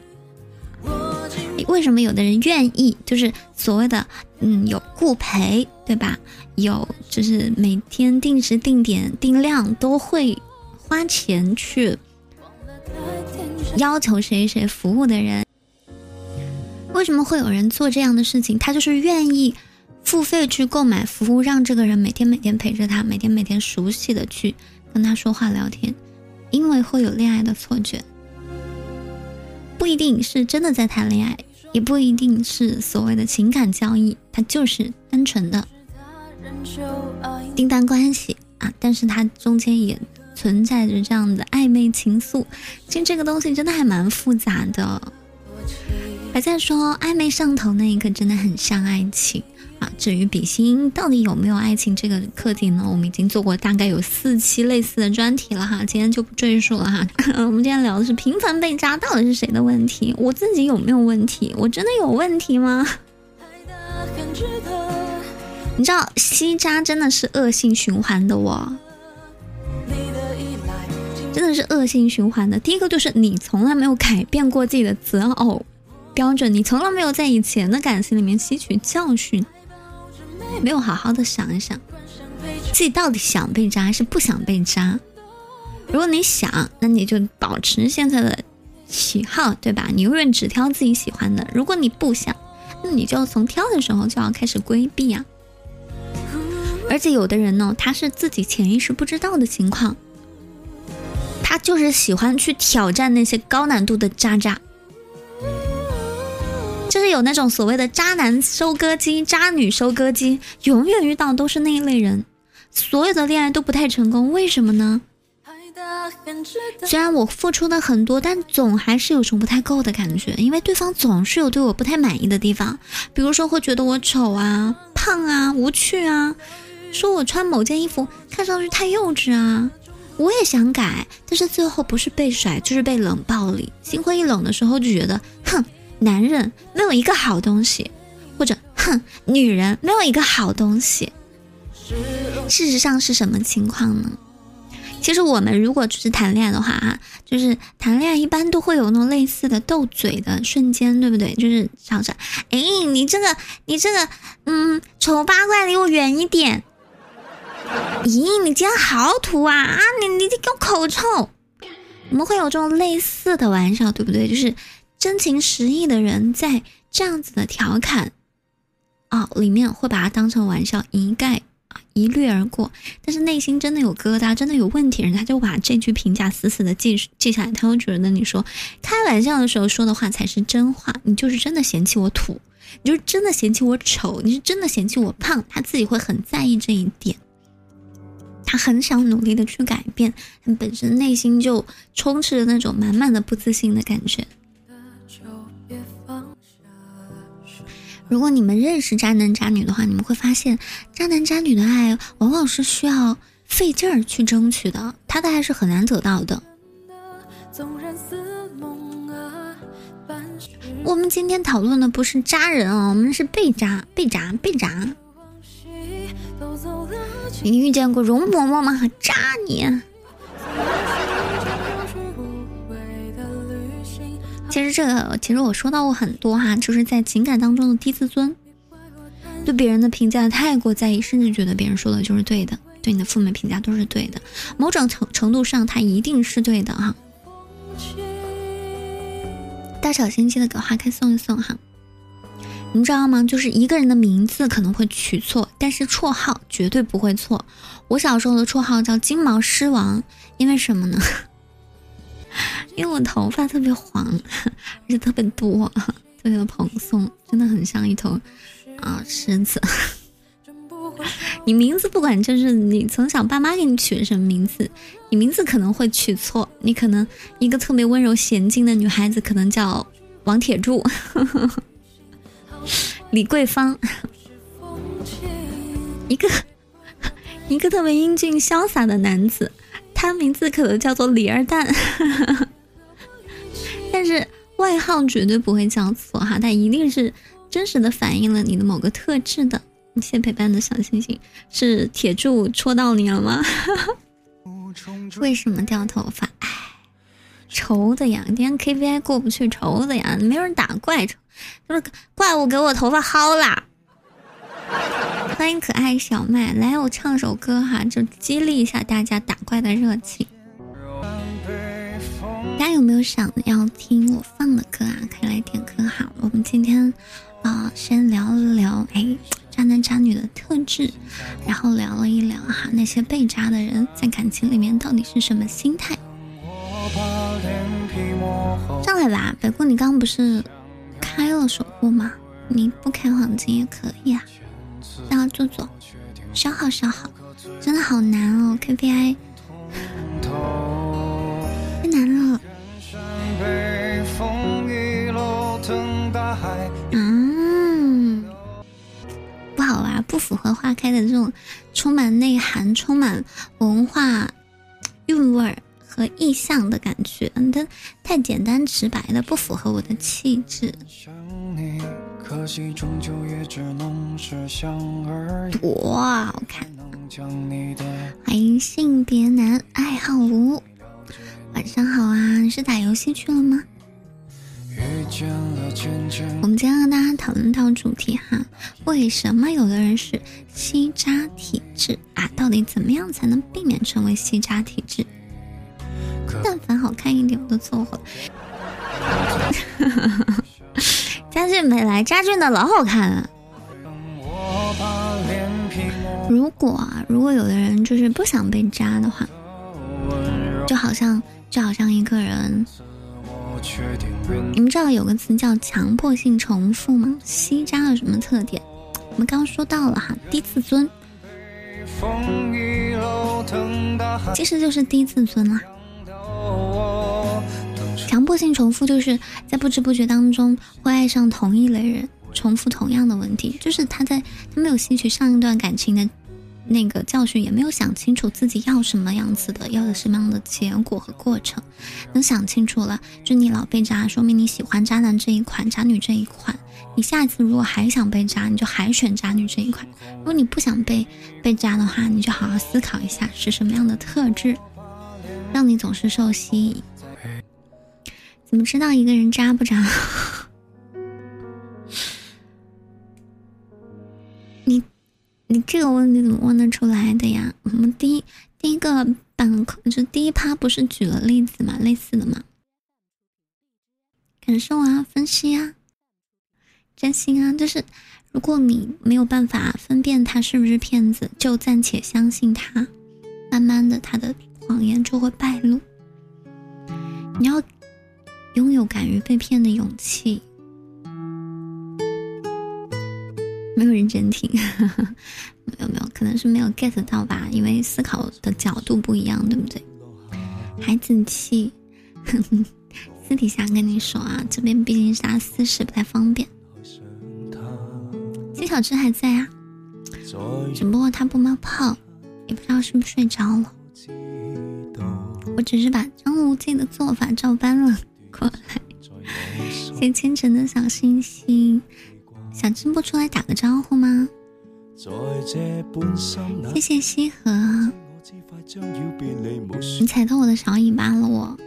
为什么有的人愿意，就是所谓的嗯有顾陪，对吧？有就是每天定时定点定量都会花钱去要求谁谁服务的人，为什么会有人做这样的事情？他就是愿意。付费去购买服务，让这个人每天每天陪着他，每天每天熟悉的去跟他说话聊天，因为会有恋爱的错觉，不一定是真的在谈恋爱，也不一定是所谓的情感交易，他就是单纯的订单关系啊，但是他中间也存在着这样的暧昧情愫，其实这个东西真的还蛮复杂的。还在说暧昧上头那一刻，真的很像爱情。啊，至于比心到底有没有爱情这个课题呢？我们已经做过大概有四期类似的专题了哈，今天就不赘述了哈。我们今天聊的是频繁被扎到底是谁的问题？我自己有没有问题？我真的有问题吗？你知道吸渣真的是恶性循环的哦，真的是恶性循环的。第一个就是你从来没有改变过自己的择偶标准，你从来没有在以前的感情里面吸取教训。没有好好的想一想，自己到底想被扎还是不想被扎？如果你想，那你就保持现在的喜好，对吧？你永远只挑自己喜欢的。如果你不想，那你就要从挑的时候就要开始规避啊。而且有的人呢，他是自己潜意识不知道的情况，他就是喜欢去挑战那些高难度的渣渣。就是有那种所谓的渣男收割机、渣女收割机，永远遇到都是那一类人，所有的恋爱都不太成功，为什么呢？虽然我付出的很多，但总还是有种不太够的感觉，因为对方总是有对我不太满意的地方，比如说会觉得我丑啊、胖啊、无趣啊，说我穿某件衣服看上去太幼稚啊，我也想改，但是最后不是被甩就是被冷暴力，心灰意冷的时候就觉得，哼。男人没有一个好东西，或者哼，女人没有一个好东西。事实上是什么情况呢？其实我们如果只是谈恋爱的话，哈，就是谈恋爱一般都会有那种类似的斗嘴的瞬间，对不对？就是吵着，哎，你这个，你这个，嗯，丑八怪离我远一点。咦，你今天好土啊！啊，你你给我口臭。我们会有这种类似的玩笑，对不对？就是。真情实意的人在这样子的调侃啊里面会把它当成玩笑一概啊一掠而过，但是内心真的有疙瘩，真的有问题，人他就把这句评价死死的记记下来，他会觉得你说开玩笑的时候说的话才是真话，你就是真的嫌弃我土，你就是真的嫌弃我丑，你是真的嫌弃我胖，他自己会很在意这一点，他很想努力的去改变，他本身内心就充斥着那种满满的不自信的感觉。如果你们认识渣男渣女的话，你们会发现，渣男渣女的爱往往是需要费劲儿去争取的，他的爱是很难得到的。我们今天讨论的不是渣人啊，我们是被渣、被渣、被渣。你遇见过容嬷嬷吗？渣你！其实这个，其实我说到过很多哈，就是在情感当中的低自尊，对别人的评价太过在意，甚至觉得别人说的就是对的，对你的负面评价都是对的，某种程程度上，他一定是对的哈。大小心记得给花开送一送哈。你知道吗？就是一个人的名字可能会取错，但是绰号绝对不会错。我小时候的绰号叫金毛狮王，因为什么呢？因为我头发特别黄，而且特别多，特别的蓬松，真的很像一头啊狮子。你名字不管就是你从小爸妈给你取的什么名字，你名字可能会取错。你可能一个特别温柔娴静的女孩子，可能叫王铁柱。李桂芳，一个一个特别英俊潇洒的男子，他名字可能叫做李二蛋，但是外号绝对不会叫错哈，他一定是真实的反映了你的某个特质的。谢谢陪伴的小星星，是铁柱戳到你了吗？为什么掉头发？唉，愁的呀，今天 KPI 过不去，愁的呀，没人打怪，就是怪物给我头发薅啦。欢迎可爱小麦，来我唱首歌哈，就激励一下大家打怪的热情。大家有没有想要听我放的歌啊？可以来点歌哈。我们今天啊，先聊一聊哎，渣男渣女的特质，然后聊了一聊哈，那些被渣的人在感情里面到底是什么心态？上来吧，北姑，你刚刚不是开了守护吗？你不开黄金也可以啊。让我坐坐，消耗消耗，真的好难哦，KPI 太难了。嗯，不好玩，不符合花开的这种充满内涵、充满文化韵味儿和意象的感觉，嗯，它太简单直白了，不符合我的气质。多好看！欢迎性别男爱好无，晚上好啊！你是打游戏去了吗？我们今天和大家讨论到主题哈，为什么有的人是吸渣体质啊？到底怎么样才能避免成为吸渣体质？但凡好看一点我都凑合。家俊没来，家俊的老好看了。如果啊，如果有的人就是不想被扎的话，就好像就好像一个人，你们知道有个词叫强迫性重复吗？吸扎有什么特点？我们刚刚说到了哈，低自尊，其实就是低自尊啦。强性重复就是在不知不觉当中会爱上同一类人，重复同样的问题，就是他在他没有吸取上一段感情的那个教训，也没有想清楚自己要什么样子的，要的什么样的结果和过程。能想清楚了，就你老被渣，说明你喜欢渣男这一款，渣女这一款。你下一次如果还想被渣，你就还选渣女这一款。如果你不想被被渣的话，你就好好思考一下是什么样的特质，让你总是受吸引。怎么知道一个人渣不渣？你你这个问题怎么问得出来的呀？我们第一第一个板块就第一趴不是举了例子嘛，类似的嘛，感受啊，分析啊，真心啊，就是如果你没有办法分辨他是不是骗子，就暂且相信他，慢慢的他的谎言就会败露。你要。拥有敢于被骗的勇气，没有认真听，没有没有，可能是没有 get 到吧，因为思考的角度不一样，对不对？孩子气，私底下跟你说啊，这边毕竟是他私事，不太方便。金小芝还在啊，只不过他不冒泡，也不知道是不是睡着了。我只是把张无忌的做法照搬了。过来，谢清晨的小星星，小真不出来打个招呼吗？谢谢西河，你踩到我的小尾巴了，我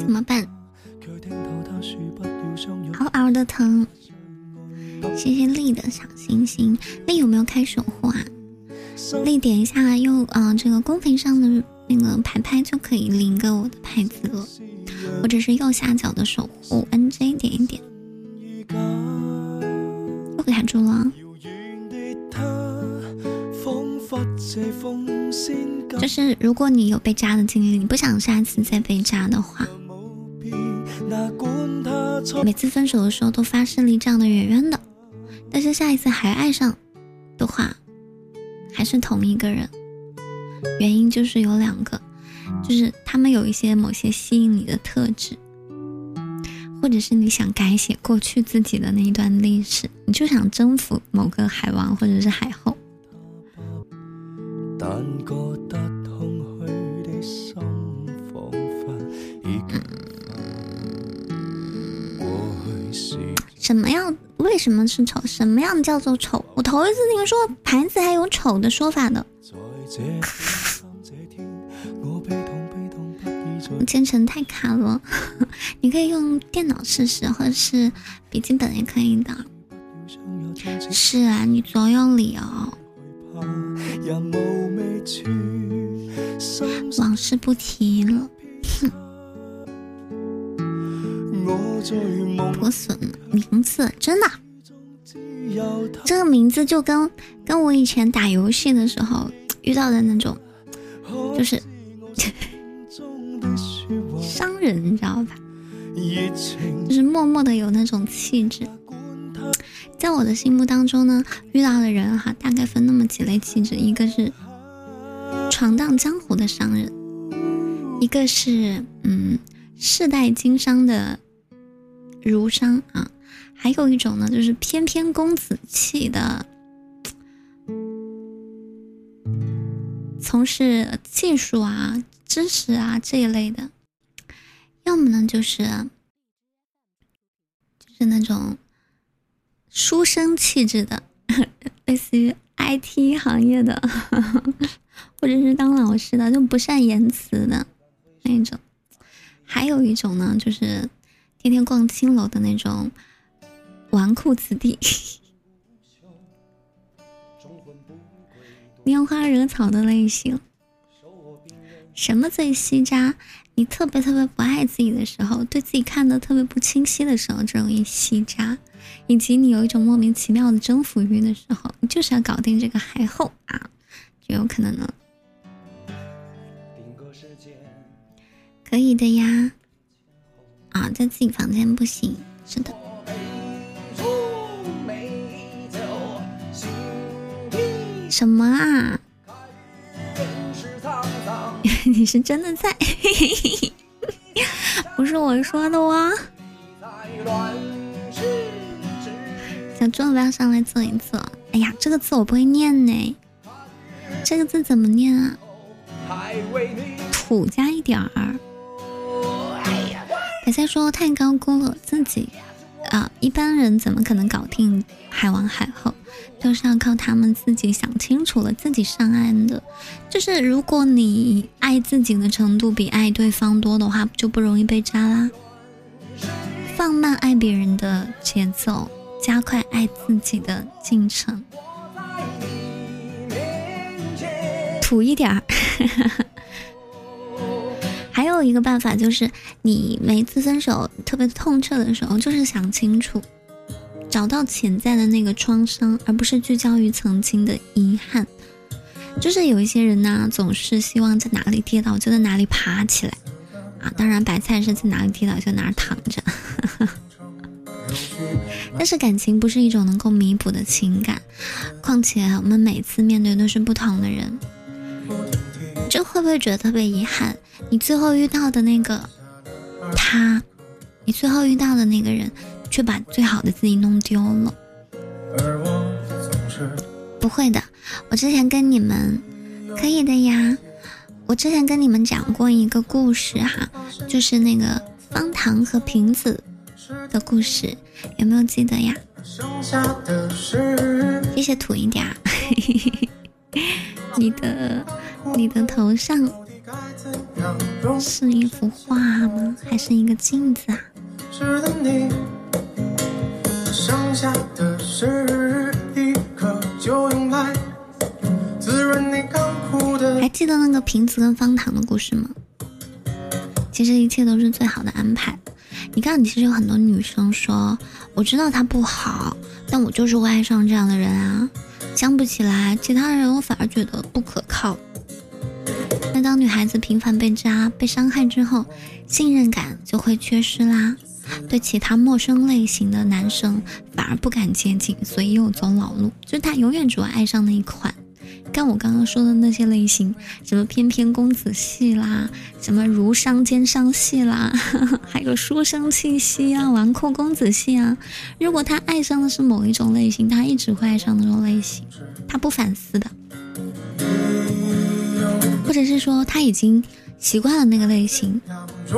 怎么办？嗷嗷的疼。谢谢丽的小星星，丽有没有开守护啊？丽点一下右啊，这个公屏上的那个牌牌就可以领个我的牌子了。或者是右下角的守护 NJ 点一点，又卡住了。就是如果你有被渣的经历，你不想下次再被渣的话，每次分手的时候都发誓离这样的远远的，但是下一次还爱上的话，还是同一个人，原因就是有两个，就是他们有一些某些吸引你的特质，或者是你想改写过去自己的那一段历史，你就想征服某个海王或者是海后。什么样？为什么是丑？什么样叫做丑？我头一次听说盘子还有丑的说法的。千层太卡了，你可以用电脑试试，或者是笔记本也可以的。是啊，你总有理由。往事不提了，哼。破损名字真的，这个名字就跟跟我以前打游戏的时候遇到的那种，就是商人，你知道吧？就是默默的有那种气质。在我的心目当中呢，遇到的人哈，大概分那么几类气质：一个是闯荡江湖的商人，一个是嗯世代经商的儒商啊，还有一种呢，就是翩翩公子气的，从事技术啊、知识啊这一类的，要么呢就是就是那种。书生气质的，类似于 IT 行业的，或者是当老师的，就不善言辞的那种。还有一种呢，就是天天逛青楼的那种纨绔子弟，拈花惹草的类型。什么最吸渣？你特别特别不爱自己的时候，对自己看的特别不清晰的时候，这容易吸渣。以及你有一种莫名其妙的征服欲的时候，你就是要搞定这个海后啊，就有可能呢。可以的呀，啊，在自己房间不行，是的。什么啊？你是真的在？不是我说的哇。小猪要，不要上来坐一坐。哎呀，这个字我不会念呢。这个字怎么念啊？土加一点儿。白菜说太高估了自己啊！一般人怎么可能搞定海王海后？都是要靠他们自己想清楚了，自己上岸的。就是如果你爱自己的程度比爱对方多的话，就不容易被渣啦。放慢爱别人的节奏。加快爱自己的进程，土一点儿。还有一个办法就是，你每次分手特别痛彻的时候，就是想清楚，找到潜在的那个创伤，而不是聚焦于曾经的遗憾。就是有一些人呢，总是希望在哪里跌倒就在哪里爬起来啊。当然，白菜是在哪里跌倒就哪儿躺着。但是感情不是一种能够弥补的情感，况且我们每次面对都是不同的人，这会不会觉得特别遗憾？你最后遇到的那个他，你最后遇到的那个人，却把最好的自己弄丢了。不会的，我之前跟你们可以的呀，我之前跟你们讲过一个故事哈，就是那个方糖和瓶子。的故事有没有记得呀？谢谢土一点儿。你的你的头上是一幅画吗？还是一个镜子啊？还记得那个瓶子跟方糖的故事吗？其实一切都是最好的安排。你看，其实有很多女生说，我知道他不好，但我就是会爱上这样的人啊。相不起来，其他人我反而觉得不可靠。那当女孩子频繁被渣、被伤害之后，信任感就会缺失啦。对其他陌生类型的男生反而不敢接近，所以又走老路，就是他永远只会爱上那一款。看我刚刚说的那些类型，什么翩翩公子系啦，什么如商奸商系啦，还有书生气息啊，纨绔公子系啊。如果他爱上的是某一种类型，他一直会爱上那种类型，他不反思的，或者是说他已经习惯了那个类型，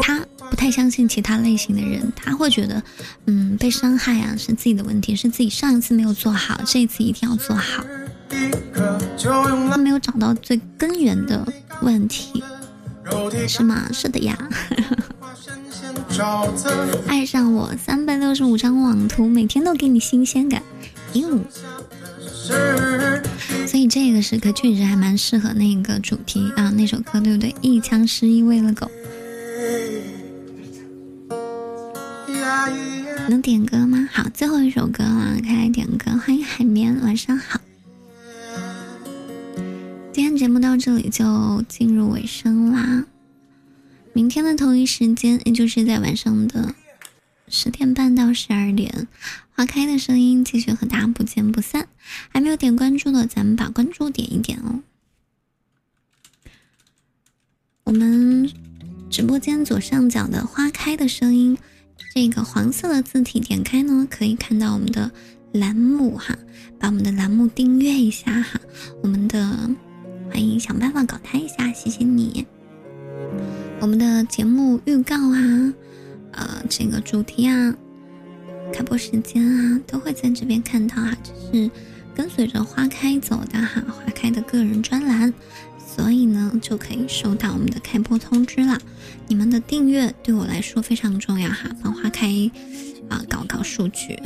他不太相信其他类型的人，他会觉得，嗯，被伤害啊是自己的问题，是自己上一次没有做好，这一次一定要做好。他没有找到最根源的问题，是吗？是的呀。爱上我，三百六十五张网图，每天都给你新鲜感。哟，所以这个时刻确实还蛮适合那个主题啊，那首歌对不对？一腔诗意喂了狗。能点歌吗？好，最后一首歌了，开来点歌。欢迎海绵，晚上好。今天节目到这里就进入尾声啦。明天的同一时间，也就是在晚上的十点半到十二点，花开的声音继续和大家不见不散。还没有点关注的，咱们把关注点一点哦。我们直播间左上角的花开的声音，这个黄色的字体点开呢，可以看到我们的栏目哈，把我们的栏目订阅一下哈，我们的。欢迎想办法搞他一下，谢谢你。我们的节目预告啊，呃，这个主题啊，开播时间啊，都会在这边看到啊。这是跟随着花开走的哈，花开的个人专栏，所以呢，就可以收到我们的开播通知了。你们的订阅对我来说非常重要哈，帮花开啊搞搞数据。